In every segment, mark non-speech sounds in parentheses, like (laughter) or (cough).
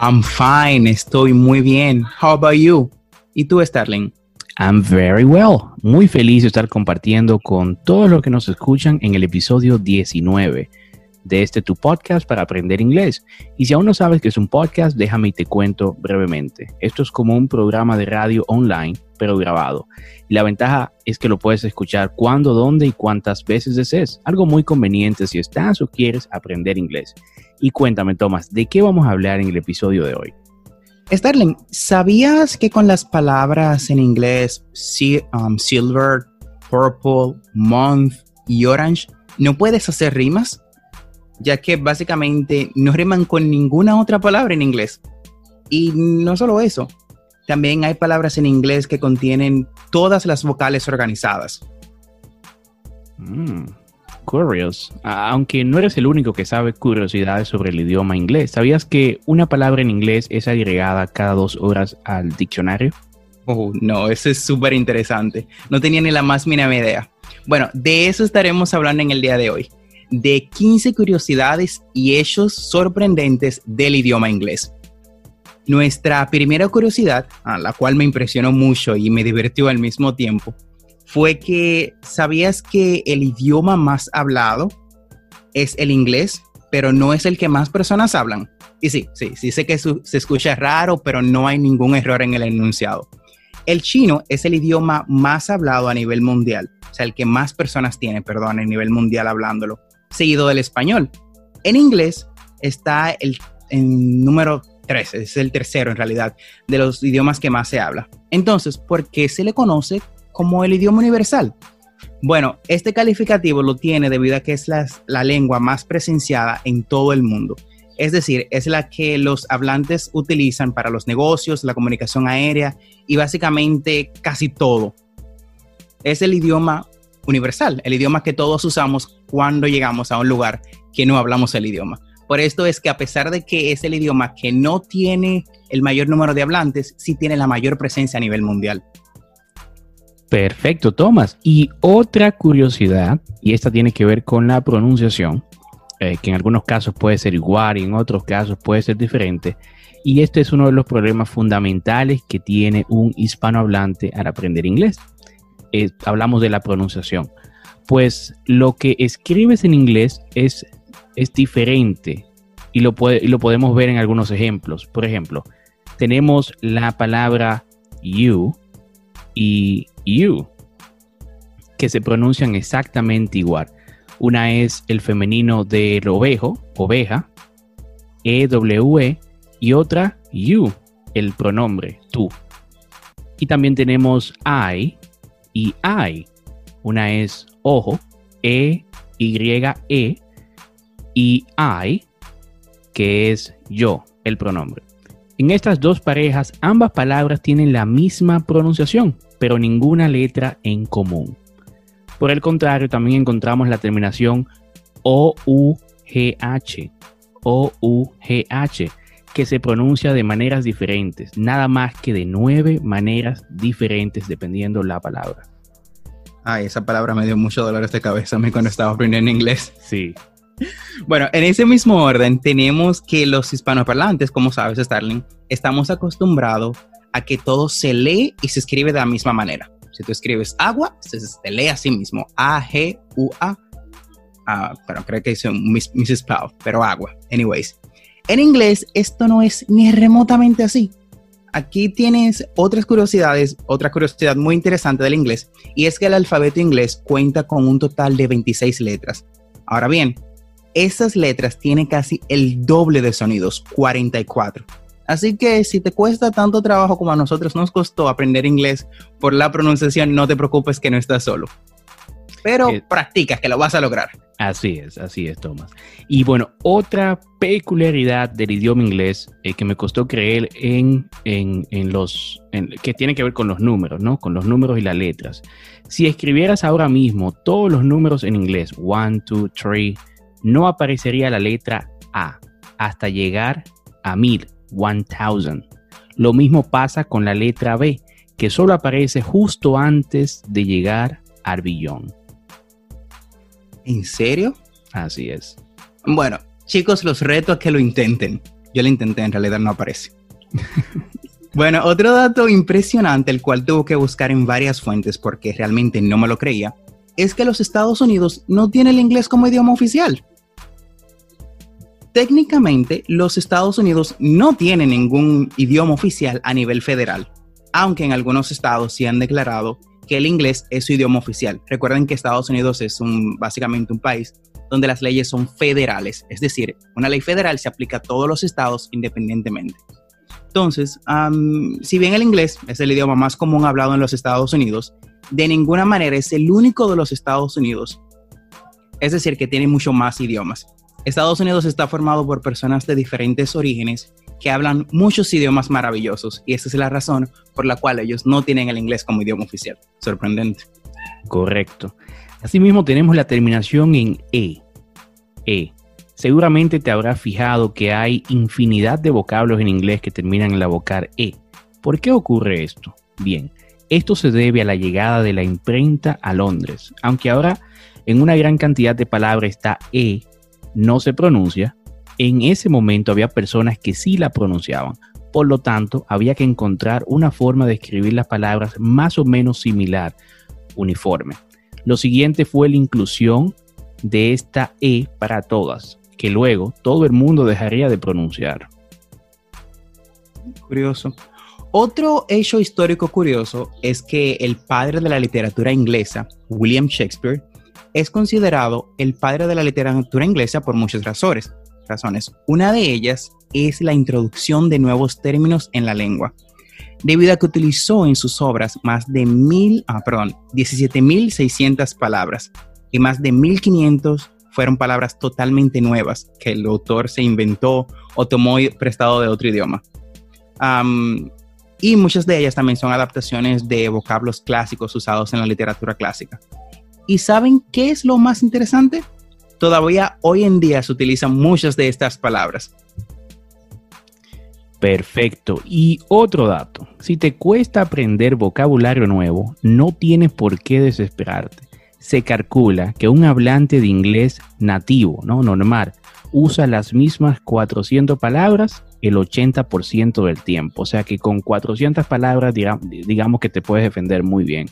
I'm fine, estoy muy bien. How about you? ¿Y tú, Starling? I'm very well. Muy feliz de estar compartiendo con todos los que nos escuchan en el episodio 19 de este tu podcast para aprender inglés. Y si aún no sabes que es un podcast, déjame y te cuento brevemente. Esto es como un programa de radio online, pero grabado. Y la ventaja es que lo puedes escuchar cuando, dónde y cuántas veces desees. Algo muy conveniente si estás o quieres aprender inglés. Y cuéntame, Tomás, ¿de qué vamos a hablar en el episodio de hoy? Starling, ¿sabías que con las palabras en inglés um, silver, purple, month y orange no puedes hacer rimas? ya que básicamente no riman con ninguna otra palabra en inglés. Y no solo eso, también hay palabras en inglés que contienen todas las vocales organizadas. Mm, curious. Aunque no eres el único que sabe curiosidades sobre el idioma inglés, ¿sabías que una palabra en inglés es agregada cada dos horas al diccionario? Oh, no, eso es súper interesante. No tenía ni la más mínima idea. Bueno, de eso estaremos hablando en el día de hoy de 15 curiosidades y hechos sorprendentes del idioma inglés. Nuestra primera curiosidad, a la cual me impresionó mucho y me divirtió al mismo tiempo, fue que sabías que el idioma más hablado es el inglés, pero no es el que más personas hablan. Y sí, sí, sí sé que se escucha raro, pero no hay ningún error en el enunciado. El chino es el idioma más hablado a nivel mundial, o sea, el que más personas tienen, perdón, a nivel mundial hablándolo seguido del español. En inglés está el número 3, es el tercero en realidad de los idiomas que más se habla. Entonces, ¿por qué se le conoce como el idioma universal? Bueno, este calificativo lo tiene debido a que es la, la lengua más presenciada en todo el mundo. Es decir, es la que los hablantes utilizan para los negocios, la comunicación aérea y básicamente casi todo. Es el idioma universal, el idioma que todos usamos cuando llegamos a un lugar que no hablamos el idioma. Por esto es que a pesar de que es el idioma que no tiene el mayor número de hablantes, sí tiene la mayor presencia a nivel mundial. Perfecto, Tomás. Y otra curiosidad, y esta tiene que ver con la pronunciación, eh, que en algunos casos puede ser igual y en otros casos puede ser diferente. Y este es uno de los problemas fundamentales que tiene un hispanohablante al aprender inglés. Eh, hablamos de la pronunciación. Pues lo que escribes en inglés es, es diferente y lo, puede, y lo podemos ver en algunos ejemplos. Por ejemplo, tenemos la palabra you y you, que se pronuncian exactamente igual. Una es el femenino del ovejo, oveja, EWE, e, y otra you, el pronombre, tú. Y también tenemos I, y I. Una es ojo, E, Y, E, y I, que es yo, el pronombre. En estas dos parejas, ambas palabras tienen la misma pronunciación, pero ninguna letra en común. Por el contrario, también encontramos la terminación O-U-G-H, O-U-G-H, que se pronuncia de maneras diferentes, nada más que de nueve maneras diferentes dependiendo la palabra. Ay, esa palabra me dio mucho dolor de cabeza a mí cuando estaba aprendiendo inglés. Sí. Bueno, en ese mismo orden tenemos que los hispanoparlantes, como sabes, Starling, estamos acostumbrados a que todo se lee y se escribe de la misma manera. Si tú escribes agua, se, lee así mismo, A-G-U-A. Ah, pero creo que hice un misspell, pero agua. Anyways, en inglés esto no es ni remotamente así. Aquí tienes otras curiosidades, otra curiosidad muy interesante del inglés, y es que el alfabeto inglés cuenta con un total de 26 letras. Ahora bien, esas letras tienen casi el doble de sonidos, 44. Así que si te cuesta tanto trabajo como a nosotros nos costó aprender inglés por la pronunciación, no te preocupes que no estás solo. Pero eh, practica, que lo vas a lograr. Así es, así es, Tomás. Y bueno, otra peculiaridad del idioma inglés eh, que me costó creer en, en, los, que tiene que ver con los números, ¿no? Con los números y las letras. Si escribieras ahora mismo todos los números en inglés, one, two, three, no aparecería la letra A hasta llegar a mil, one thousand. Lo mismo pasa con la letra B, que solo aparece justo antes de llegar al billón. ¿En serio? Así es. Bueno, chicos, los reto a que lo intenten. Yo lo intenté, en realidad no aparece. (laughs) bueno, otro dato impresionante, el cual tuve que buscar en varias fuentes porque realmente no me lo creía, es que los Estados Unidos no tienen el inglés como idioma oficial. Técnicamente, los Estados Unidos no tienen ningún idioma oficial a nivel federal, aunque en algunos estados sí han declarado que el inglés es su idioma oficial. Recuerden que Estados Unidos es un, básicamente un país donde las leyes son federales, es decir, una ley federal se aplica a todos los estados independientemente. Entonces, si bien el inglés es el idioma más común hablado en los Estados Unidos, de ninguna manera es el único de los Estados Unidos. Es decir, que tiene mucho más idiomas. Estados Unidos está formado por personas de diferentes orígenes que hablan muchos idiomas maravillosos y esa es la razón por la cual ellos no tienen el inglés como idioma oficial. Sorprendente. Correcto. Asimismo tenemos la terminación en E. E. Seguramente te habrás fijado que hay infinidad de vocablos en inglés que terminan en la vocal E. ¿Por qué ocurre esto? Bien, esto se debe a la llegada de la imprenta a Londres, aunque ahora en una gran cantidad de palabras está E, no se pronuncia, en ese momento había personas que sí la pronunciaban. Por lo tanto, había que encontrar una forma de escribir las palabras más o menos similar, uniforme. Lo siguiente fue la inclusión de esta E para todas, que luego todo el mundo dejaría de pronunciar. Curioso. Otro hecho histórico curioso es que el padre de la literatura inglesa, William Shakespeare, es considerado el padre de la literatura inglesa por muchas razones razones. Una de ellas es la introducción de nuevos términos en la lengua, debido a que utilizó en sus obras más de mil, ah, perdón, 17.600 palabras y más de 1.500 fueron palabras totalmente nuevas que el autor se inventó o tomó prestado de otro idioma. Y muchas de ellas también son adaptaciones de vocablos clásicos usados en la literatura clásica. ¿Y saben qué es lo más interesante? todavía hoy en día se utilizan muchas de estas palabras. Perfecto. Y otro dato, si te cuesta aprender vocabulario nuevo, no tienes por qué desesperarte. Se calcula que un hablante de inglés nativo, ¿no? normal, usa las mismas 400 palabras el 80% del tiempo. O sea que con 400 palabras digamos que te puedes defender muy bien.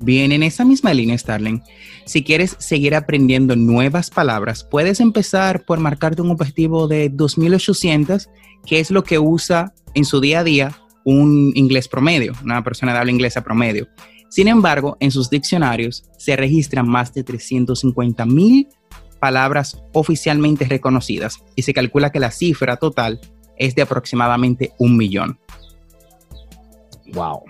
Bien, en esa misma línea, Starling, si quieres seguir aprendiendo nuevas palabras, puedes empezar por marcarte un objetivo de 2800, que es lo que usa en su día a día un inglés promedio, una persona de habla inglesa promedio. Sin embargo, en sus diccionarios se registran más de 350 mil palabras oficialmente reconocidas y se calcula que la cifra total es de aproximadamente un millón. Wow.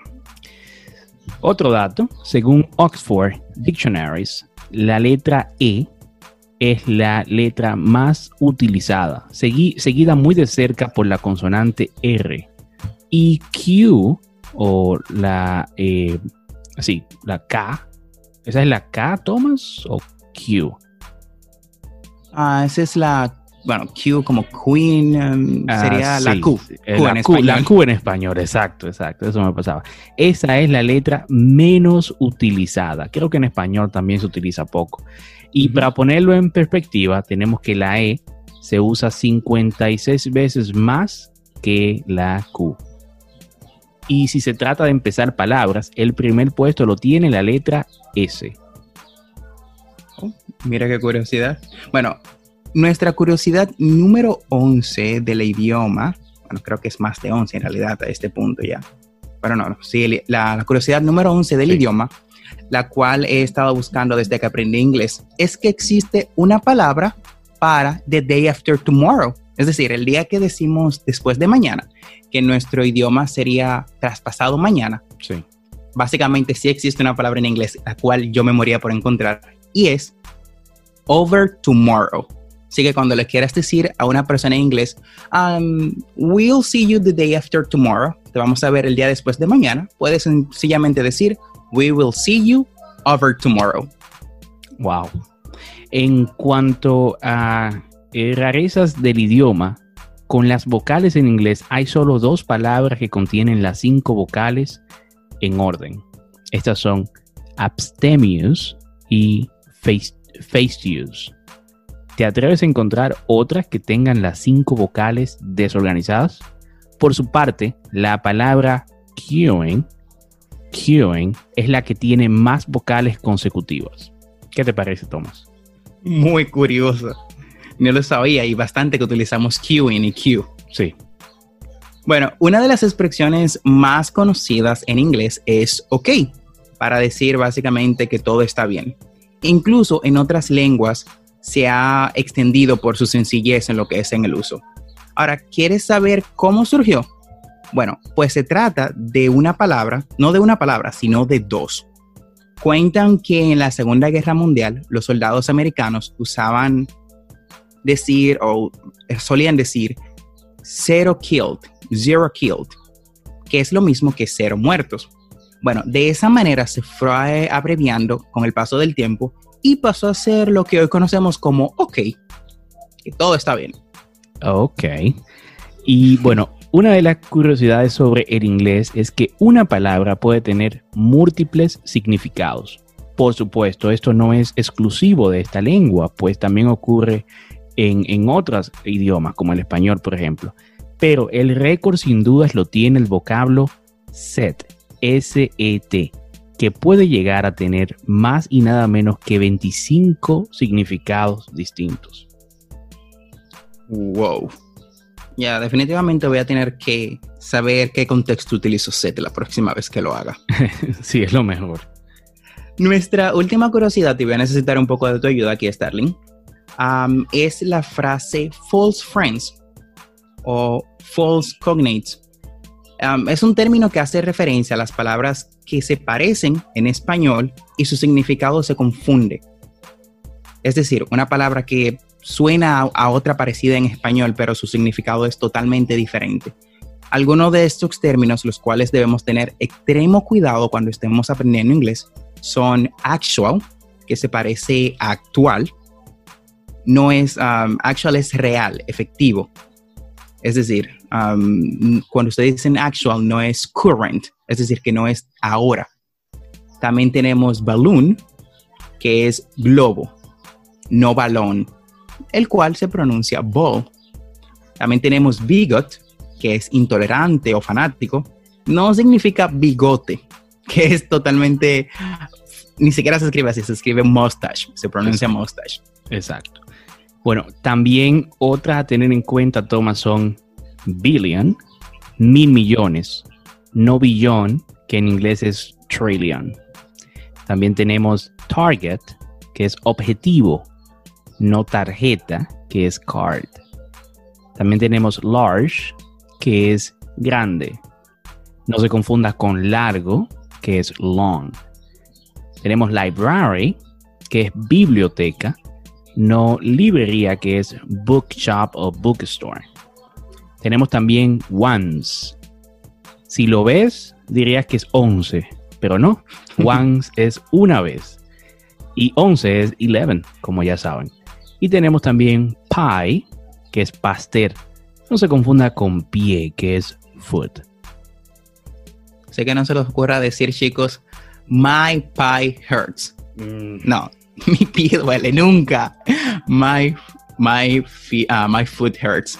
Otro dato, según Oxford Dictionaries, la letra E es la letra más utilizada, seguida muy de cerca por la consonante R. Y Q, o la, eh, la K, ¿esa es la K, Thomas, o Q? Ah, esa es la bueno, Q como Queen, um, Ah, sería la Q. sí, Q la, en Q, español. la Q en español, exacto, exacto, eso me pasaba. Esa es la letra menos utilizada. Creo que en español también se utiliza poco. Y para ponerlo en perspectiva, tenemos que la E se usa 56 veces más que la Q. Y si se trata de empezar palabras, el primer puesto lo tiene la letra S. Mira qué curiosidad. Bueno, nuestra curiosidad número 11 del idioma, bueno, creo que es más de 11 en realidad a este punto ya. Pero no, no, sí, la, la curiosidad número 11 del Sí. idioma, la cual he estado buscando desde que aprendí inglés, es que existe una palabra para the day after tomorrow. Es decir, el día que decimos después de mañana, que nuestro idioma sería traspasado mañana. Sí. Básicamente sí existe una palabra en inglés, la cual yo me moría por encontrar, y es over tomorrow. Así que cuando le quieras decir a una persona en inglés, um, we'll see you the day after tomorrow, te vamos a ver el día después de mañana, puedes sencillamente decir, we will see you over tomorrow. Wow. En cuanto a eh, rarezas del idioma, con las vocales en inglés hay solo dos palabras que contienen las cinco vocales en orden. Estas son abstemious y face- fastidious. ¿Te atreves a encontrar otras que tengan las cinco vocales desorganizadas? Por su parte, la palabra queuing, queuing es la que tiene más vocales consecutivas. ¿Qué te parece, Thomas? Muy curioso. No lo sabía y bastante que utilizamos queuing y queue. Sí. Bueno, una de las expresiones más conocidas en inglés es ok, para decir básicamente que todo está bien. Incluso en otras lenguas se ha extendido por su sencillez en lo que es en el uso. Ahora, ¿quieres saber cómo surgió? Bueno, pues se trata de una palabra, no de una palabra, sino de dos. Cuentan que en la Segunda Guerra Mundial los soldados americanos usaban decir o solían decir zero killed, zero killed, que es lo mismo que cero muertos. Bueno, de esa manera se fue abreviando con el paso del tiempo y pasó a ser lo que hoy conocemos como ok, que todo está bien. Ok. Y bueno, una de las curiosidades sobre el inglés es que una palabra puede tener múltiples significados. Por supuesto, esto no es exclusivo de esta lengua, pues también ocurre en, en otros idiomas, como el español, por ejemplo. Pero el récord sin dudas lo tiene el vocablo set, S-E-T, que puede llegar a tener más y nada menos que 25 significados distintos. Wow. Ya, definitivamente voy a tener que saber qué contexto utilizo set la próxima vez que lo haga. (laughs) sí, es lo mejor. Nuestra última curiosidad, y voy a necesitar un poco de tu ayuda aquí, Starling, um, es la frase false friends o false cognates. Es un término que hace referencia a las palabras que se parecen en español y su significado se confunde. Es decir, una palabra que suena a, a otra parecida en español, pero su significado es totalmente diferente. Algunos de estos términos, los cuales debemos tener extremo cuidado cuando estemos aprendiendo inglés, son actual, que se parece a actual. No es, um, actual es real, efectivo. Es decir, um, cuando ustedes dicen actual, no es current, es decir, que no es ahora. También tenemos balloon, que es globo, no balón, el cual se pronuncia ball. También tenemos bigot, que es intolerante o fanático. No significa bigote, (laughs) que es totalmente, ni siquiera se escribe así, se escribe mustache, se pronuncia Exacto. mustache. Exacto. Bueno, también otras a tener en cuenta, Thomas, son billion, mil millones, no billón, que en inglés es trillion. También tenemos target, que es objetivo, no tarjeta, que es card. También tenemos large, que es grande. No se confunda con largo, que es long. Tenemos library, que es biblioteca, no librería, que es bookshop o bookstore. Tenemos también ones. Si lo ves, dirías que es 11, pero no. (laughs) Once es una vez. Y 11 es 11, como ya saben. Y tenemos también pie, que es pastel. No se confunda con pie, que es foot. Sé que no se les ocurra decir, chicos, my pie hurts. Mm. No, (laughs) mi pie duele nunca. My, my, uh, my foot hurts.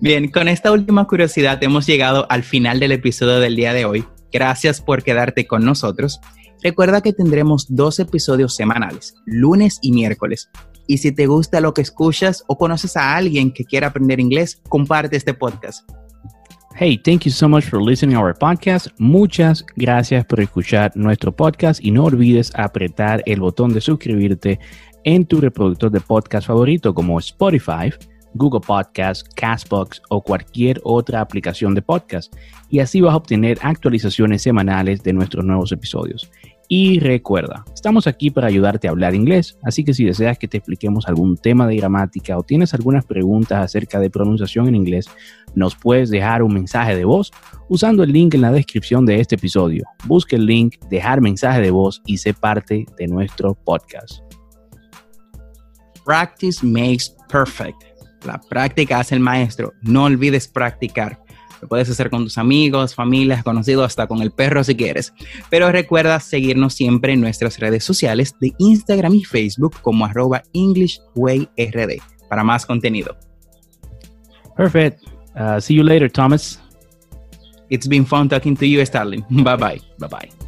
Bien, con esta última curiosidad hemos llegado al final del episodio del día de hoy. Gracias por quedarte con nosotros. Recuerda que tendremos dos episodios semanales, lunes y miércoles. Y si te gusta lo que escuchas o conoces a alguien que quiera aprender inglés, comparte este podcast. Hey, thank you so much for listening to our podcast. Muchas gracias por escuchar nuestro podcast y no olvides apretar el botón de suscribirte en tu reproductor de podcast favorito como Spotify, Google Podcast, Castbox o cualquier otra aplicación de podcast. Y así vas a obtener actualizaciones semanales de nuestros nuevos episodios. Y recuerda, estamos aquí para ayudarte a hablar inglés, así que si deseas que te expliquemos algún tema de gramática o tienes algunas preguntas acerca de pronunciación en inglés, nos puedes dejar un mensaje de voz usando el link en la descripción de este episodio. Busca el link, dejar mensaje de voz y sé parte de nuestro podcast. Practice makes perfect. La práctica hace el maestro. No olvides practicar. Lo puedes hacer con tus amigos, familias, conocidos, hasta con el perro si quieres. Pero recuerda seguirnos siempre en nuestras redes sociales de Instagram y Facebook como arroba EnglishWayRD para más contenido. Perfect. Uh, see you later, Thomas. It's been fun talking to you, Starling. (laughs) Bye bye. Bye bye.